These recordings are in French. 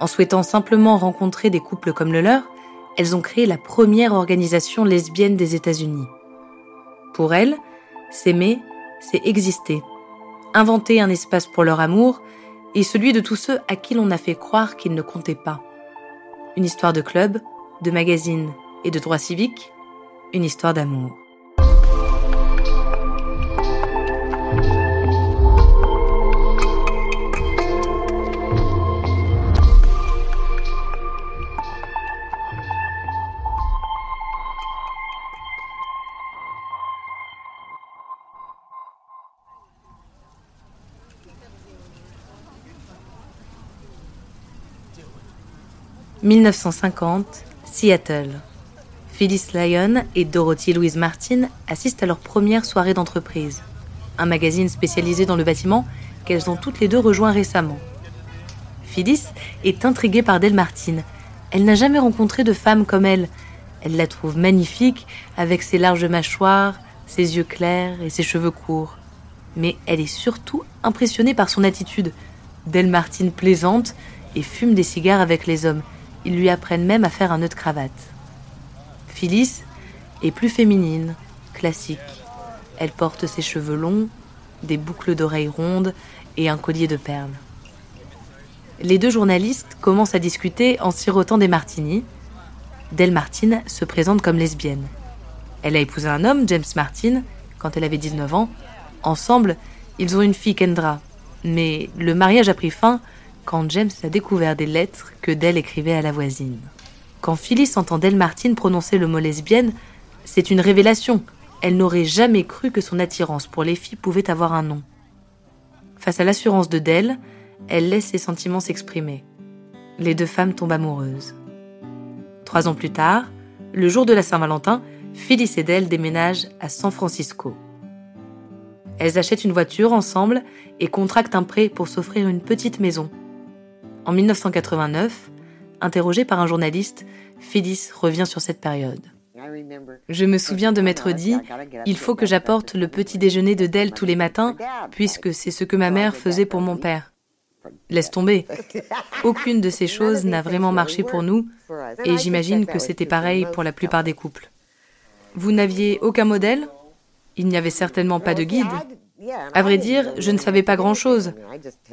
En souhaitant simplement rencontrer des couples comme le leur, elles ont créé la première organisation lesbienne des États-Unis. Pour elles, s'aimer, c'est exister, inventer un espace pour leur amour et celui de tous ceux à qui l'on a fait croire qu'ils ne comptaient pas. Une histoire de club, de magazine et de droit civique, une histoire d'amour. 1950, Seattle. Phyllis Lyon et Dorothy Louise Martin assistent à leur première soirée d'entreprise, un magazine spécialisé dans le bâtiment qu'elles ont toutes les deux rejoint récemment. Phyllis est intriguée par Del Martin. Elle n'a jamais rencontré de femme comme elle. Elle la trouve magnifique avec ses larges mâchoires, ses yeux clairs et ses cheveux courts. Mais elle est surtout impressionnée par son attitude. Del Martin plaisante et fume des cigares avec les hommes ils lui apprennent même à faire un nœud de cravate. Phyllis est plus féminine, classique. Elle porte ses cheveux longs, des boucles d'oreilles rondes et un collier de perles. Les deux journalistes commencent à discuter en sirotant des martinis. Del Martin se présente comme lesbienne. Elle a épousé un homme, James Martin, quand elle avait 19 ans. Ensemble, ils ont une fille, Kendra. Mais le mariage a pris fin quand James a découvert des lettres que Dell écrivait à la voisine. Quand Phyllis entend Del Martin prononcer le mot lesbienne, c'est une révélation. Elle n'aurait jamais cru que son attirance pour les filles pouvait avoir un nom. Face à l'assurance de Dell, elle laisse ses sentiments s'exprimer. Les deux femmes tombent amoureuses. Trois ans plus tard, le jour de la Saint-Valentin, Phyllis et Dell déménagent à San Francisco. Elles achètent une voiture ensemble et contractent un prêt pour s'offrir une petite maison en 1989, interrogée par un journaliste, Phyllis revient sur cette période. Je me souviens de m'être dit, il faut que j'apporte le petit déjeuner de Dell tous les matins, puisque c'est ce que ma mère faisait pour mon père. Laisse tomber. Aucune de ces choses n'a vraiment marché pour nous, et j'imagine que c'était pareil pour la plupart des couples. Vous n'aviez aucun modèle? Il n'y avait certainement pas de guide. À vrai dire, je ne savais pas grand-chose.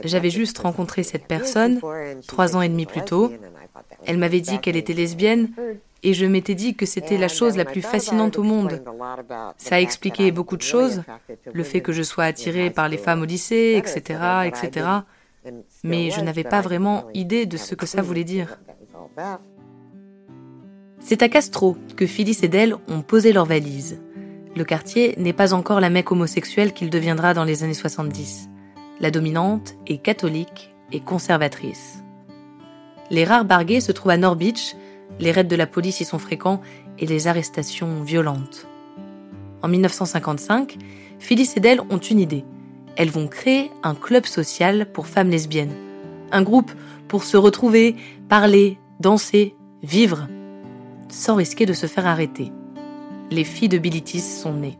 J'avais juste rencontré cette personne trois ans et demi plus tôt. Elle m'avait dit qu'elle était lesbienne et je m'étais dit que c'était la chose la plus fascinante au monde. Ça a beaucoup de choses, le fait que je sois attirée par les femmes au lycée, etc., etc. Mais je n'avais pas vraiment idée de ce que ça voulait dire. C'est à Castro que Phyllis et Dell ont posé leurs valises le quartier n'est pas encore la mecque homosexuelle qu'il deviendra dans les années 70. La dominante est catholique et conservatrice. Les rares barguets se trouvent à North Beach, les raids de la police y sont fréquents et les arrestations violentes. En 1955, Phyllis et Dell ont une idée. Elles vont créer un club social pour femmes lesbiennes. Un groupe pour se retrouver, parler, danser, vivre, sans risquer de se faire arrêter les filles de Bilitis sont nées.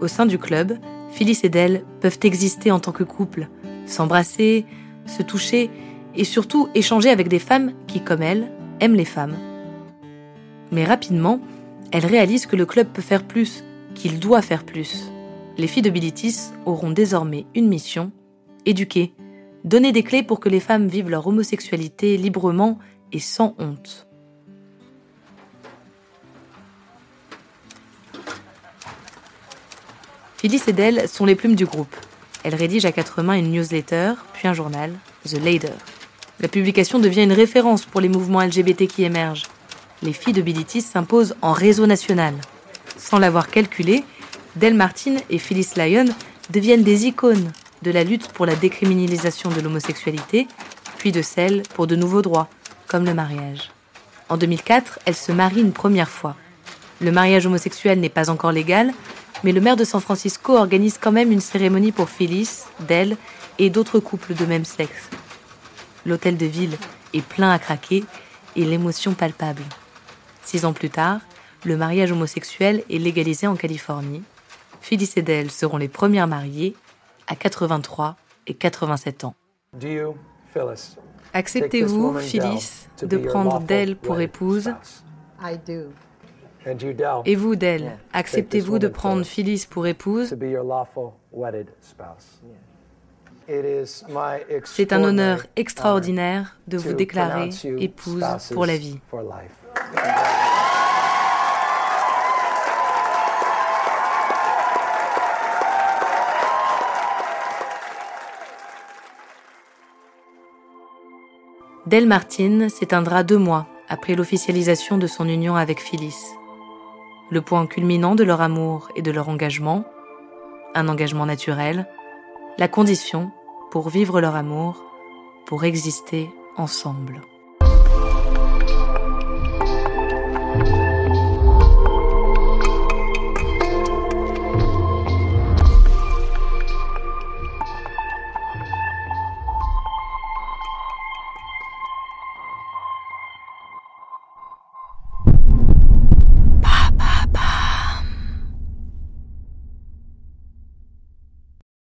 Au sein du club, Phyllis et Dell peuvent exister en tant que couple, s'embrasser, se toucher et surtout échanger avec des femmes qui, comme elles, aiment les femmes. Mais rapidement, elles réalisent que le club peut faire plus, qu'il doit faire plus. Les filles de Bilitis auront désormais une mission, éduquer, donner des clés pour que les femmes vivent leur homosexualité librement et sans honte. Phyllis et Dell sont les plumes du groupe. Elles rédigent à quatre mains une newsletter, puis un journal, The Lader. La publication devient une référence pour les mouvements LGBT qui émergent. Les filles de Bilitis s'imposent en réseau national. Sans l'avoir calculé, Del Martin et Phyllis Lyon deviennent des icônes de la lutte pour la décriminalisation de l'homosexualité, puis de celle pour de nouveaux droits, comme le mariage. En 2004, elles se marient une première fois. Le mariage homosexuel n'est pas encore légal, mais le maire de San Francisco organise quand même une cérémonie pour Phyllis, Del et d'autres couples de même sexe. L'hôtel de ville est plein à craquer et l'émotion palpable. Six ans plus tard, le mariage homosexuel est légalisé en Californie. Phyllis et Del seront les premières mariées à 83 et 87 ans. Acceptez-vous, Phyllis, de prendre Del pour épouse? Et vous, Del, acceptez-vous de prendre Phyllis pour épouse? C'est un honneur extraordinaire de vous déclarer épouse pour la vie. Del Martin s'éteindra deux mois après l'officialisation de son union avec Phyllis. Le point culminant de leur amour et de leur engagement, un engagement naturel, la condition pour vivre leur amour, pour exister ensemble.